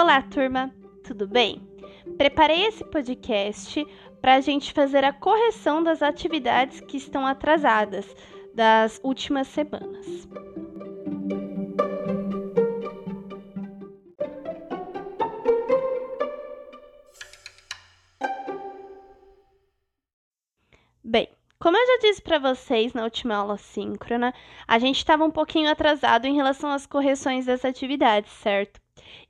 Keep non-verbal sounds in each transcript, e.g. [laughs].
Olá, turma, tudo bem? Preparei esse podcast para a gente fazer a correção das atividades que estão atrasadas das últimas semanas. Bem, como eu já disse para vocês na última aula síncrona, a gente estava um pouquinho atrasado em relação às correções das atividades, certo?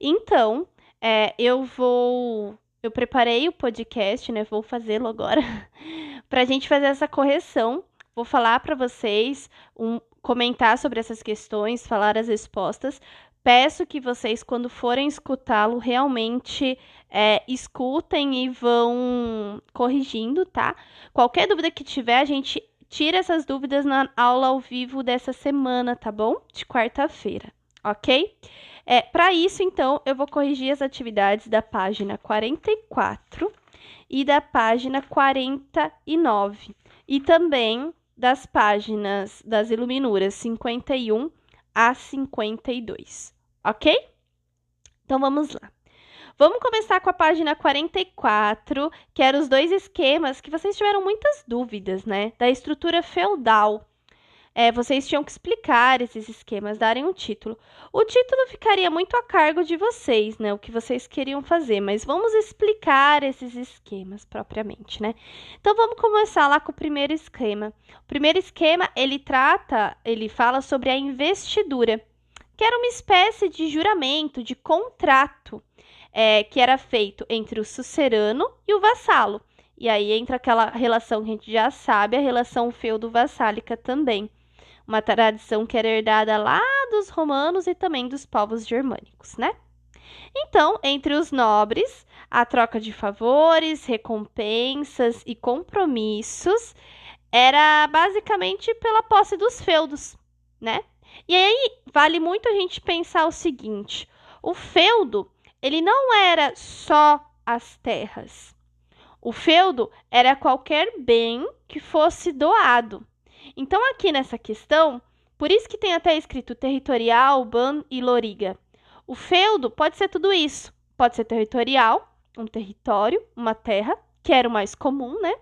Então, é, eu vou. Eu preparei o podcast, né? Vou fazê-lo agora, [laughs] para a gente fazer essa correção. Vou falar para vocês, um, comentar sobre essas questões, falar as respostas. Peço que vocês, quando forem escutá-lo, realmente é, escutem e vão corrigindo, tá? Qualquer dúvida que tiver, a gente tira essas dúvidas na aula ao vivo dessa semana, tá bom? De quarta-feira, ok? É, Para isso, então, eu vou corrigir as atividades da página 44 e da página 49, e também das páginas das iluminuras 51 a 52, ok? Então vamos lá. Vamos começar com a página 44, que eram os dois esquemas que vocês tiveram muitas dúvidas, né? Da estrutura feudal é, vocês tinham que explicar esses esquemas, darem um título. O título ficaria muito a cargo de vocês, né? O que vocês queriam fazer, mas vamos explicar esses esquemas propriamente, né? Então vamos começar lá com o primeiro esquema. O primeiro esquema ele trata, ele fala sobre a investidura, que era uma espécie de juramento, de contrato, é, que era feito entre o sucerano e o vassalo. E aí entra aquela relação que a gente já sabe, a relação feudo-vassálica também uma tradição que era herdada lá dos romanos e também dos povos germânicos, né? Então, entre os nobres, a troca de favores, recompensas e compromissos era basicamente pela posse dos feudos, né? E aí vale muito a gente pensar o seguinte: o feudo, ele não era só as terras. O feudo era qualquer bem que fosse doado. Então, aqui nessa questão, por isso que tem até escrito territorial, ban e loriga. O feudo pode ser tudo isso. Pode ser territorial, um território, uma terra, que era o mais comum, né?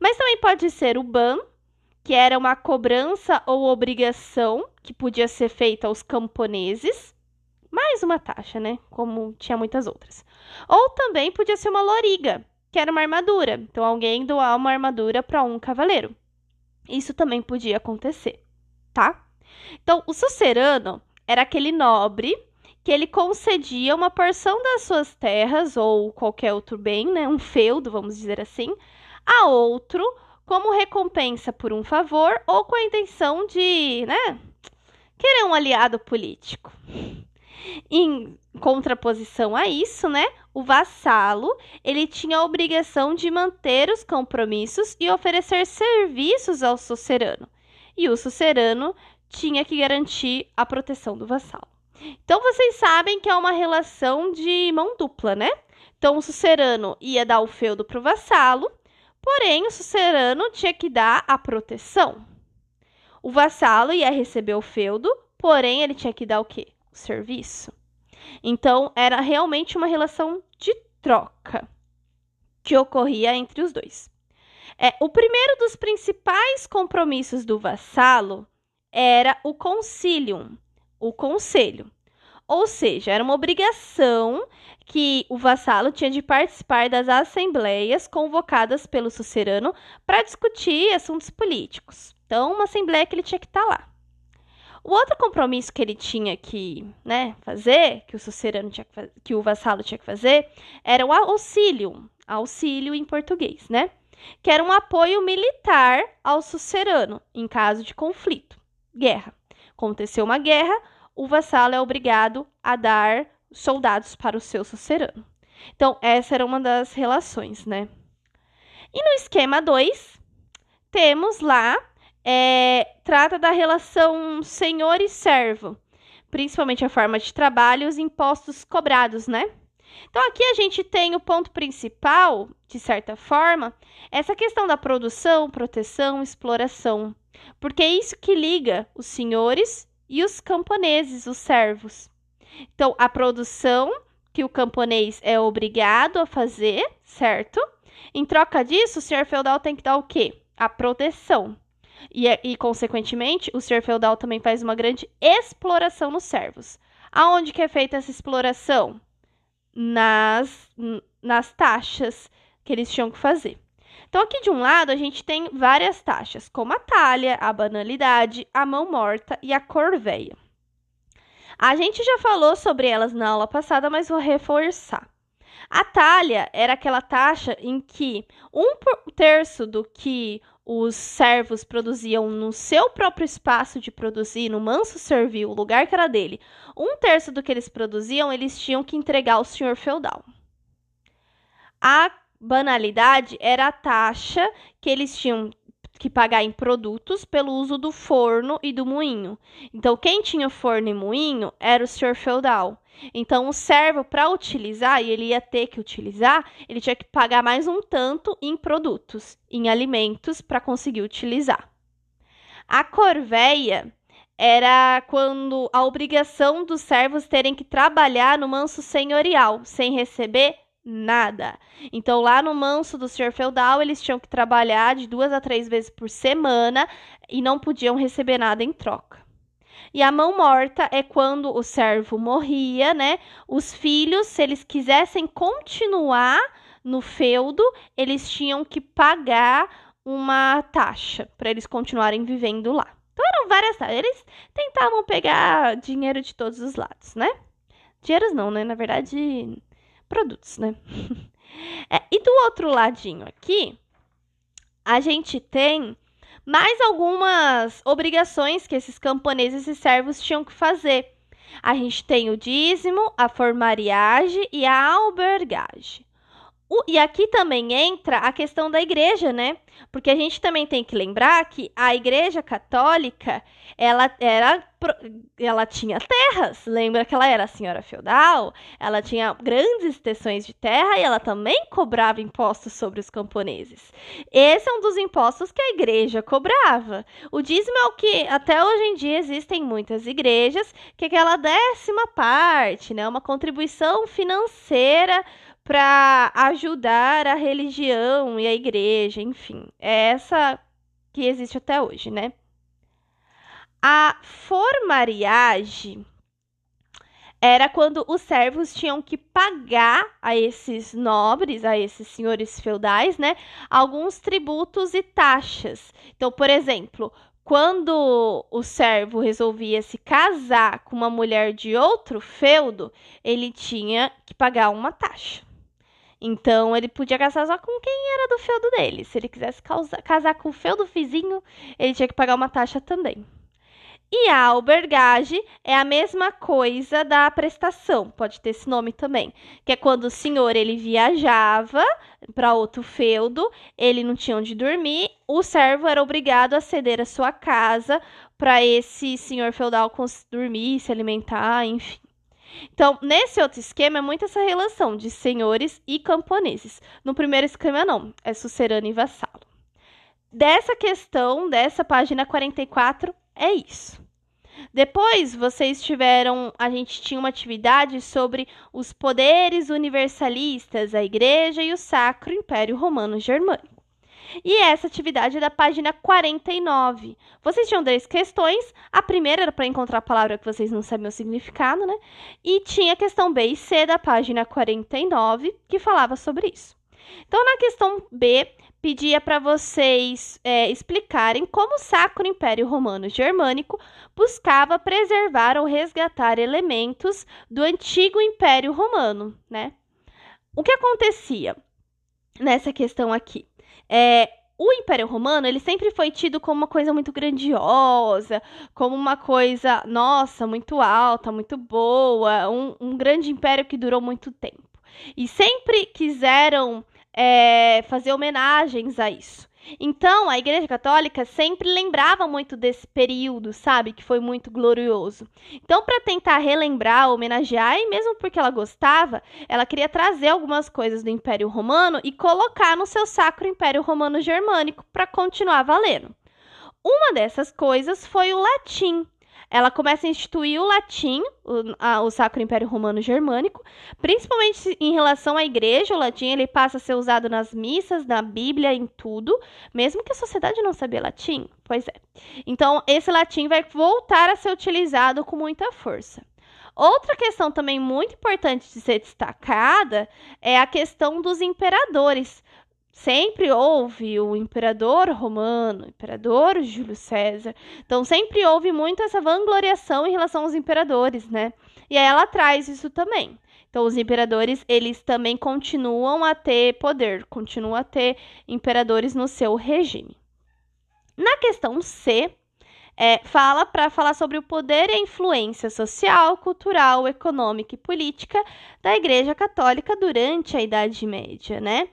Mas também pode ser o ban, que era uma cobrança ou obrigação que podia ser feita aos camponeses, mais uma taxa, né? Como tinha muitas outras. Ou também podia ser uma loriga, que era uma armadura. Então, alguém doar uma armadura para um cavaleiro. Isso também podia acontecer, tá? Então, o sucerano era aquele nobre que ele concedia uma porção das suas terras ou qualquer outro bem, né, um feudo, vamos dizer assim, a outro como recompensa por um favor ou com a intenção de, né, querer um aliado político. Em contraposição a isso, né, o vassalo, ele tinha a obrigação de manter os compromissos e oferecer serviços ao sucerano. E o sucerano tinha que garantir a proteção do vassalo. Então vocês sabem que é uma relação de mão dupla, né? Então o sucerano ia dar o feudo para o vassalo, porém o sucerano tinha que dar a proteção. O vassalo ia receber o feudo, porém ele tinha que dar o quê? O serviço. Então, era realmente uma relação troca que ocorria entre os dois. É, o primeiro dos principais compromissos do vassalo era o concilium, o conselho. Ou seja, era uma obrigação que o vassalo tinha de participar das assembleias convocadas pelo sucerano para discutir assuntos políticos. Então, uma assembleia que ele tinha que estar tá lá. O outro compromisso que ele tinha que né, fazer, que o sucerano tinha que, que o vassalo tinha que fazer, era o auxílio, auxílio em português, né? Que era um apoio militar ao sucerano em caso de conflito, guerra. Aconteceu uma guerra, o vassalo é obrigado a dar soldados para o seu sucerano. Então, essa era uma das relações, né? E no esquema 2, temos lá é, trata da relação senhor e servo, principalmente a forma de trabalho e os impostos cobrados, né? Então, aqui a gente tem o ponto principal, de certa forma, essa questão da produção, proteção, exploração. Porque é isso que liga os senhores e os camponeses, os servos. Então, a produção, que o camponês é obrigado a fazer, certo? Em troca disso, o senhor feudal tem que dar o quê? A proteção. E, e, consequentemente, o senhor feudal também faz uma grande exploração nos servos. Aonde que é feita essa exploração? Nas, nas taxas que eles tinham que fazer. Então, aqui de um lado, a gente tem várias taxas, como a talha, a banalidade, a mão morta e a corveia. A gente já falou sobre elas na aula passada, mas vou reforçar. A talha era aquela taxa em que um terço do que os servos produziam no seu próprio espaço de produzir, no manso servil, o lugar que era dele, um terço do que eles produziam, eles tinham que entregar ao senhor feudal. A banalidade era a taxa que eles tinham que pagar em produtos pelo uso do forno e do moinho. Então, quem tinha forno e moinho era o senhor feudal. Então, o servo, para utilizar, e ele ia ter que utilizar, ele tinha que pagar mais um tanto em produtos, em alimentos, para conseguir utilizar. A corveia era quando a obrigação dos servos terem que trabalhar no manso senhorial, sem receber nada. Então, lá no manso do senhor feudal, eles tinham que trabalhar de duas a três vezes por semana e não podiam receber nada em troca. E a mão morta é quando o servo morria, né? Os filhos, se eles quisessem continuar no feudo, eles tinham que pagar uma taxa para eles continuarem vivendo lá. Então eram várias taxas. Eles tentavam pegar dinheiro de todos os lados, né? Dinheiros não, né? Na verdade, produtos, né? [laughs] é, e do outro ladinho aqui, a gente tem mais algumas obrigações que esses camponeses e servos tinham que fazer. A gente tem o dízimo, a formariagem e a albergagem. O, e aqui também entra a questão da igreja, né? Porque a gente também tem que lembrar que a igreja católica, ela era ela tinha terras. Lembra que ela era senhora feudal? Ela tinha grandes extensões de terra e ela também cobrava impostos sobre os camponeses. Esse é um dos impostos que a igreja cobrava. O dízimo é o que até hoje em dia existem muitas igrejas, que é aquela décima parte, né? Uma contribuição financeira para ajudar a religião e a igreja, enfim. É essa que existe até hoje, né? A formariagem era quando os servos tinham que pagar a esses nobres, a esses senhores feudais, né, alguns tributos e taxas. Então, por exemplo, quando o servo resolvia se casar com uma mulher de outro feudo, ele tinha que pagar uma taxa. Então ele podia casar só com quem era do feudo dele. Se ele quisesse casar, casar com o feudo vizinho, ele tinha que pagar uma taxa também. E a albergagem é a mesma coisa da prestação, pode ter esse nome também, que é quando o senhor ele viajava para outro feudo, ele não tinha onde dormir, o servo era obrigado a ceder a sua casa para esse senhor feudal dormir, se alimentar, enfim. Então, nesse outro esquema, é muito essa relação de senhores e camponeses. No primeiro esquema, não, é sucerano e vassalo. Dessa questão, dessa página 44, é isso. Depois, vocês tiveram, a gente tinha uma atividade sobre os poderes universalistas, a Igreja e o Sacro Império Romano Germânico. E essa atividade é da página 49. Vocês tinham três questões. A primeira era para encontrar a palavra que vocês não sabiam o significado, né? E tinha a questão B e C da página 49, que falava sobre isso. Então, na questão B, pedia para vocês é, explicarem como o Sacro Império Romano Germânico buscava preservar ou resgatar elementos do antigo Império Romano, né? O que acontecia nessa questão aqui? É, o Império Romano, ele sempre foi tido como uma coisa muito grandiosa, como uma coisa, nossa, muito alta, muito boa, um, um grande império que durou muito tempo. E sempre quiseram é, fazer homenagens a isso. Então, a Igreja Católica sempre lembrava muito desse período, sabe? Que foi muito glorioso. Então, para tentar relembrar, homenagear, e mesmo porque ela gostava, ela queria trazer algumas coisas do Império Romano e colocar no seu Sacro Império Romano Germânico para continuar valendo. Uma dessas coisas foi o latim. Ela começa a instituir o latim, o, a, o Sacro Império Romano Germânico, principalmente em relação à igreja. O latim ele passa a ser usado nas missas, na Bíblia, em tudo, mesmo que a sociedade não sabia latim. Pois é. Então, esse latim vai voltar a ser utilizado com muita força. Outra questão também muito importante de ser destacada é a questão dos imperadores. Sempre houve o imperador romano, o imperador Júlio César. Então, sempre houve muito essa vangloriação em relação aos imperadores, né? E aí ela traz isso também. Então, os imperadores, eles também continuam a ter poder, continuam a ter imperadores no seu regime. Na questão C, é, fala para falar sobre o poder e a influência social, cultural, econômica e política da Igreja Católica durante a Idade Média, né?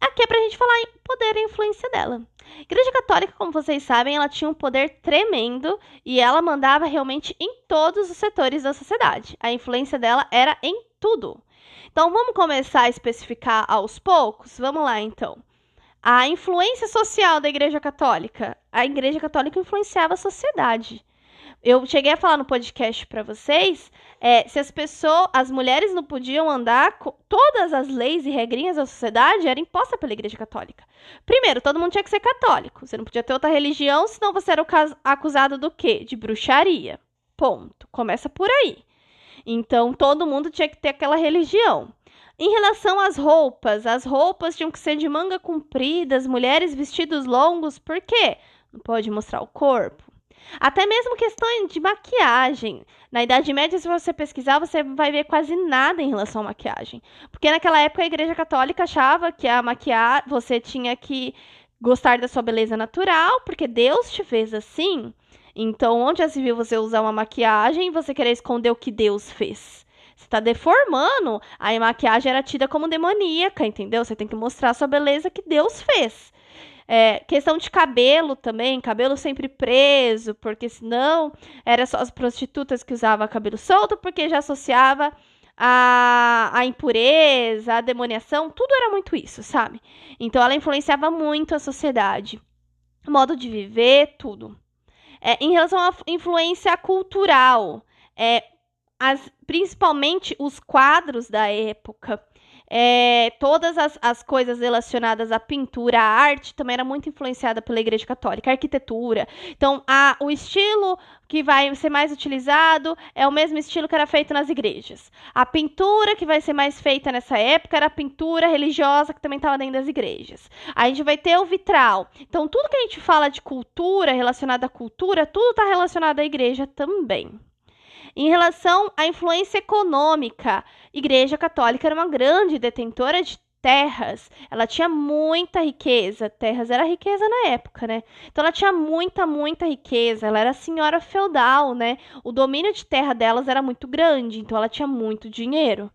Aqui é para a gente falar em poder e influência dela. Igreja Católica, como vocês sabem, ela tinha um poder tremendo e ela mandava realmente em todos os setores da sociedade. A influência dela era em tudo. Então vamos começar a especificar aos poucos? Vamos lá então. A influência social da Igreja Católica. A Igreja Católica influenciava a sociedade. Eu cheguei a falar no podcast para vocês, é, se as pessoas, as mulheres não podiam andar, todas as leis e regrinhas da sociedade eram impostas pela Igreja Católica. Primeiro, todo mundo tinha que ser católico. Você não podia ter outra religião, senão você era acusado do quê? De bruxaria. Ponto. Começa por aí. Então, todo mundo tinha que ter aquela religião. Em relação às roupas, as roupas tinham que ser de manga comprida, as mulheres vestidos longos, por quê? Não pode mostrar o corpo. Até mesmo questão de maquiagem. Na Idade Média, se você pesquisar, você vai ver quase nada em relação à maquiagem. Porque naquela época a Igreja Católica achava que a maquiar você tinha que gostar da sua beleza natural, porque Deus te fez assim. Então, onde já se viu você usar uma maquiagem e você querer esconder o que Deus fez? Você está deformando. A maquiagem era tida como demoníaca, entendeu? Você tem que mostrar a sua beleza que Deus fez. É, questão de cabelo também, cabelo sempre preso, porque senão era só as prostitutas que usavam cabelo solto, porque já associava a, a impureza, a demoniação, tudo era muito isso, sabe? Então ela influenciava muito a sociedade, modo de viver, tudo. É, em relação à influência cultural, é, as, principalmente os quadros da época, é, todas as, as coisas relacionadas à pintura, à arte, também era muito influenciada pela Igreja Católica, a arquitetura. Então, a, o estilo que vai ser mais utilizado é o mesmo estilo que era feito nas igrejas. A pintura que vai ser mais feita nessa época era a pintura religiosa que também estava dentro das igrejas. A gente vai ter o vitral. Então, tudo que a gente fala de cultura, relacionado à cultura, tudo está relacionado à igreja também. Em relação à influência econômica, Igreja Católica era uma grande detentora de terras. Ela tinha muita riqueza. Terras era riqueza na época, né? Então ela tinha muita, muita riqueza. Ela era senhora feudal, né? O domínio de terra delas era muito grande, então ela tinha muito dinheiro.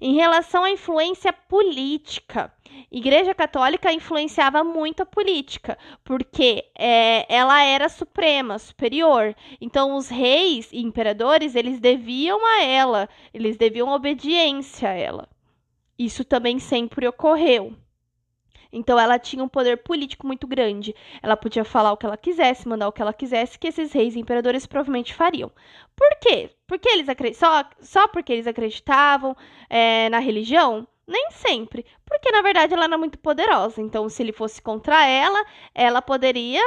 Em relação à influência política, Igreja Católica influenciava muito a política, porque é, ela era suprema, superior. Então, os reis e imperadores eles deviam a ela, eles deviam obediência a ela. Isso também sempre ocorreu. Então ela tinha um poder político muito grande. Ela podia falar o que ela quisesse, mandar o que ela quisesse, que esses reis e imperadores provavelmente fariam. Por quê? Porque eles só, só porque eles acreditavam é, na religião? Nem sempre, porque na verdade ela era muito poderosa. Então, se ele fosse contra ela, ela poderia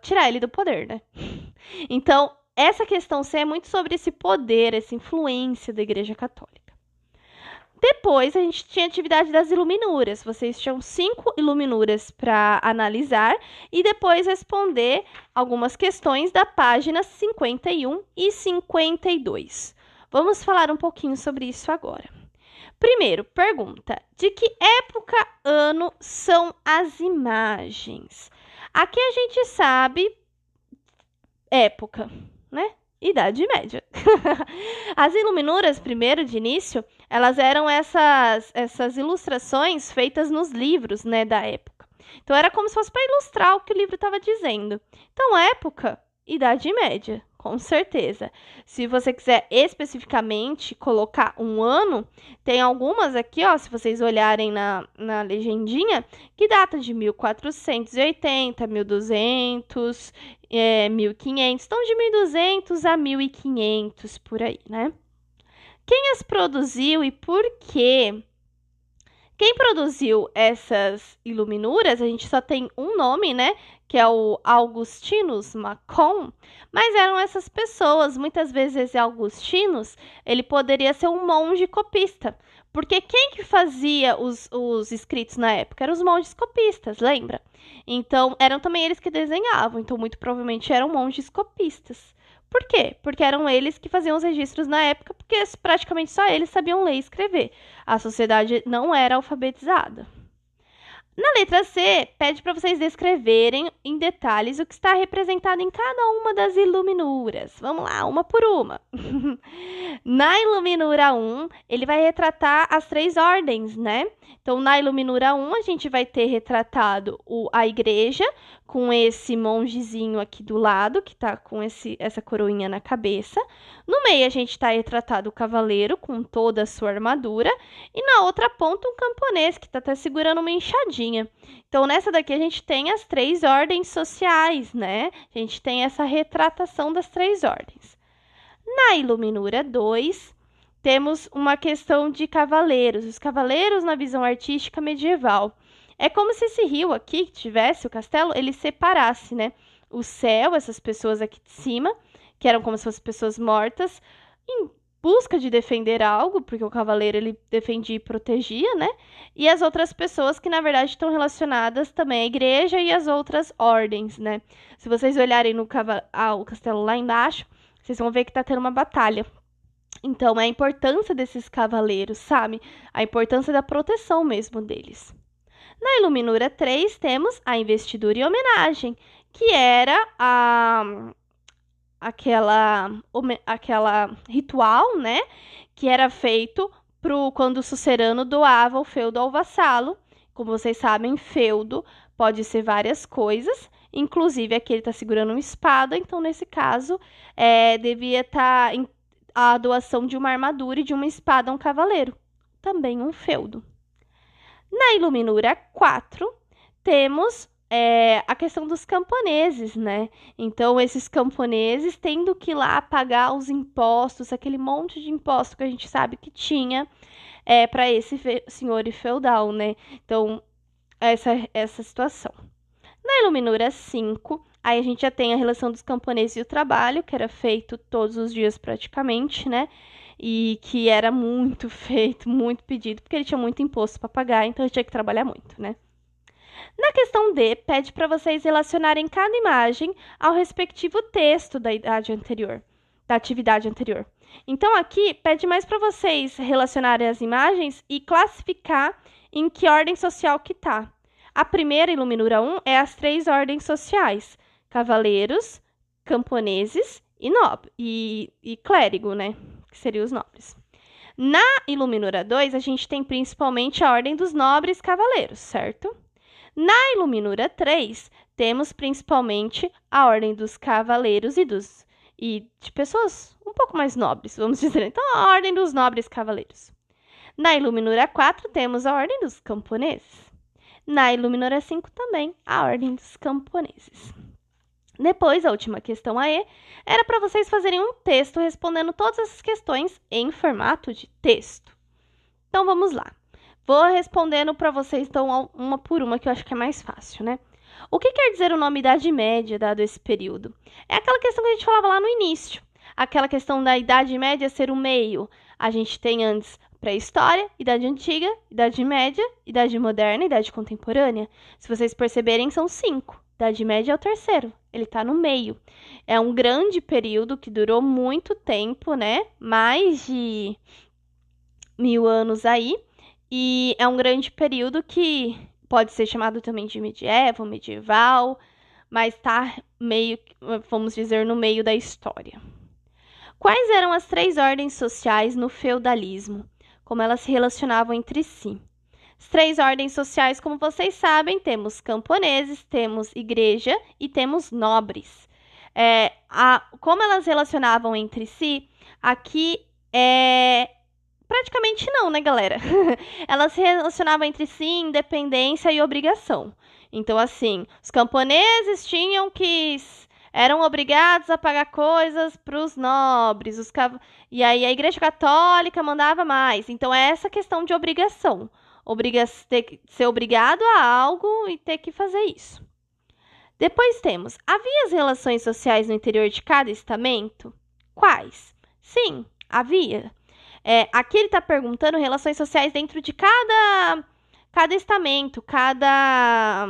tirar ele do poder, né? [laughs] Então, essa questão C é muito sobre esse poder, essa influência da Igreja Católica. Depois a gente tinha a atividade das iluminuras. Vocês tinham cinco iluminuras para analisar e depois responder algumas questões da página 51 e 52. Vamos falar um pouquinho sobre isso agora. Primeiro, pergunta: de que época, ano são as imagens? Aqui a gente sabe época, né? Idade Média. [laughs] As iluminuras, primeiro de início, elas eram essas, essas ilustrações feitas nos livros né, da época. Então era como se fosse para ilustrar o que o livro estava dizendo. Então, época, Idade Média. Com certeza. Se você quiser especificamente colocar um ano, tem algumas aqui, ó, se vocês olharem na, na legendinha, que data de 1480, 1200, é, 1500. Então, de 1200 a 1500 por aí, né? Quem as produziu e por quê? Quem produziu essas iluminuras, a gente só tem um nome, né? Que é o Augustinus Macon, mas eram essas pessoas, muitas vezes esse Augustinus, ele poderia ser um monge copista, porque quem que fazia os, os escritos na época? Eram os monges copistas, lembra? Então, eram também eles que desenhavam, então muito provavelmente eram monges copistas. Por quê? Porque eram eles que faziam os registros na época, porque praticamente só eles sabiam ler e escrever. A sociedade não era alfabetizada. Na letra C, pede para vocês descreverem em detalhes o que está representado em cada uma das iluminuras. Vamos lá, uma por uma. [laughs] na iluminura 1, ele vai retratar as três ordens, né? Então, na iluminura 1, a gente vai ter retratado o, a igreja com esse mongezinho aqui do lado, que tá com esse, essa coroinha na cabeça. No meio, a gente está retratado o cavaleiro com toda a sua armadura. E na outra ponta, um camponês que está até segurando uma enxadinha. Então, nessa daqui, a gente tem as três ordens sociais, né? A gente tem essa retratação das três ordens. Na Iluminura 2, temos uma questão de cavaleiros. Os cavaleiros na visão artística medieval. É como se esse rio aqui que tivesse o castelo, ele separasse, né? O céu, essas pessoas aqui de cima, que eram como se fossem pessoas mortas, em busca de defender algo, porque o cavaleiro ele defendia e protegia, né? E as outras pessoas que na verdade estão relacionadas também à igreja e às outras ordens, né? Se vocês olharem no ah, o castelo lá embaixo, vocês vão ver que está tendo uma batalha. Então, é a importância desses cavaleiros, sabe? A importância da proteção mesmo deles. Na Iluminura 3 temos a investidura e homenagem, que era a aquela aquela ritual, né, que era feito pro quando o sucerano doava o feudo ao vassalo. Como vocês sabem, feudo pode ser várias coisas, inclusive aqui ele está segurando uma espada, então nesse caso é, devia estar tá a doação de uma armadura e de uma espada a um cavaleiro, também um feudo. Na Iluminura 4, temos é, a questão dos camponeses, né? Então, esses camponeses tendo que ir lá pagar os impostos, aquele monte de imposto que a gente sabe que tinha é, para esse senhor feudal, né? Então, essa, essa situação. Na Iluminura 5, aí a gente já tem a relação dos camponeses e o trabalho, que era feito todos os dias praticamente, né? E que era muito [laughs] feito, muito pedido, porque ele tinha muito imposto para pagar, então ele tinha que trabalhar muito, né? Na questão D, pede para vocês relacionarem cada imagem ao respectivo texto da idade anterior, da atividade anterior. Então aqui pede mais para vocês relacionarem as imagens e classificar em que ordem social que tá. A primeira iluminura 1 é as três ordens sociais: cavaleiros, camponeses e nobre e, e clérigo, né? Que seriam os nobres. Na Iluminura 2, a gente tem principalmente a ordem dos nobres cavaleiros, certo? Na Iluminura 3, temos principalmente a ordem dos cavaleiros e dos e de pessoas um pouco mais nobres, vamos [laughs] dizer. Então, a ordem dos nobres cavaleiros. Na Iluminura 4, temos a ordem dos camponeses. Na Iluminura 5 também a ordem dos camponeses. Depois, a última questão aí era para vocês fazerem um texto respondendo todas essas questões em formato de texto. Então vamos lá. Vou respondendo para vocês então uma por uma que eu acho que é mais fácil, né? O que quer dizer o nome Idade Média dado esse período? É aquela questão que a gente falava lá no início. Aquela questão da Idade Média ser o meio. A gente tem antes pré-história, Idade Antiga, Idade Média, Idade Moderna, Idade Contemporânea. Se vocês perceberem, são cinco. Idade Média é o terceiro, ele está no meio. É um grande período que durou muito tempo, né? Mais de mil anos aí. E é um grande período que pode ser chamado também de medieval, medieval, mas está meio, vamos dizer, no meio da história. Quais eram as três ordens sociais no feudalismo? Como elas se relacionavam entre si? As três ordens sociais, como vocês sabem, temos camponeses, temos igreja e temos nobres. é, a, como elas relacionavam entre si, aqui é praticamente não, né, galera? [laughs] elas se relacionavam entre si independência e obrigação. Então, assim, os camponeses tinham que eram obrigados a pagar coisas para os nobres, os e aí a Igreja Católica mandava mais. Então, é essa questão de obrigação. Obriga ter, ser obrigado a algo e ter que fazer isso. Depois temos: havia as relações sociais no interior de cada estamento? Quais? Sim, havia. É, aqui ele está perguntando relações sociais dentro de cada, cada estamento, cada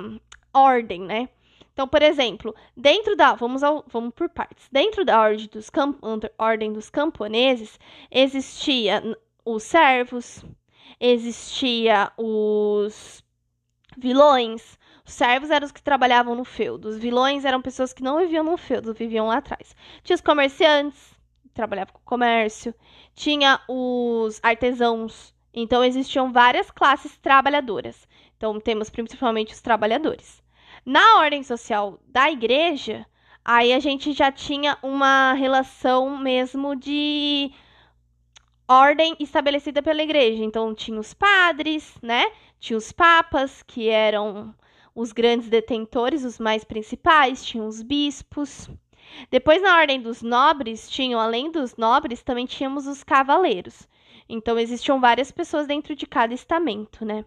ordem, né? Então, por exemplo, dentro da. Vamos, ao, vamos por partes. Dentro da ordem dos, camp, ordem dos camponeses, existia os servos, existia os vilões. Os servos eram os que trabalhavam no feudo. Os vilões eram pessoas que não viviam no feudo, viviam lá atrás. Tinha os comerciantes, trabalhavam com comércio. Tinha os artesãos. Então, existiam várias classes trabalhadoras. Então, temos principalmente os trabalhadores. Na ordem social da igreja, aí a gente já tinha uma relação mesmo de ordem estabelecida pela igreja. Então tinha os padres, né? Tinha os papas, que eram os grandes detentores, os mais principais, tinha os bispos. Depois, na ordem dos nobres, tinham, além dos nobres, também tínhamos os cavaleiros. Então, existiam várias pessoas dentro de cada estamento, né?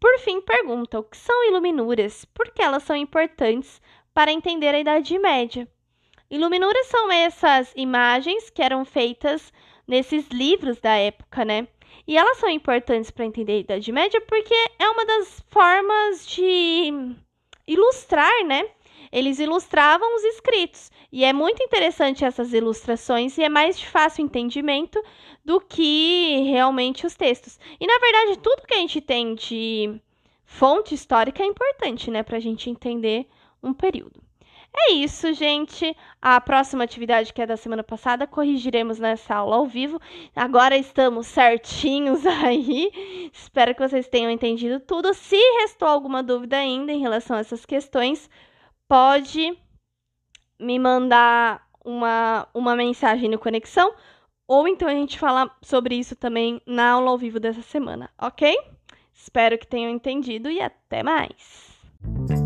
Por fim, pergunta: o que são iluminuras? Por que elas são importantes para entender a Idade Média? Iluminuras são essas imagens que eram feitas nesses livros da época, né? E elas são importantes para entender a Idade Média porque é uma das formas de ilustrar, né? Eles ilustravam os escritos. E é muito interessante essas ilustrações e é mais de fácil entendimento do que realmente os textos. E na verdade, tudo que a gente tem de fonte histórica é importante, né, para a gente entender um período. É isso, gente. A próxima atividade, que é da semana passada, corrigiremos nessa aula ao vivo. Agora estamos certinhos [laughs] aí. Espero que vocês tenham entendido tudo. Se restou alguma dúvida ainda em relação a essas questões, pode me mandar uma, uma mensagem no Conexão. Ou então a gente fala sobre isso também na aula ao vivo dessa semana, ok? Espero que tenham entendido e até mais!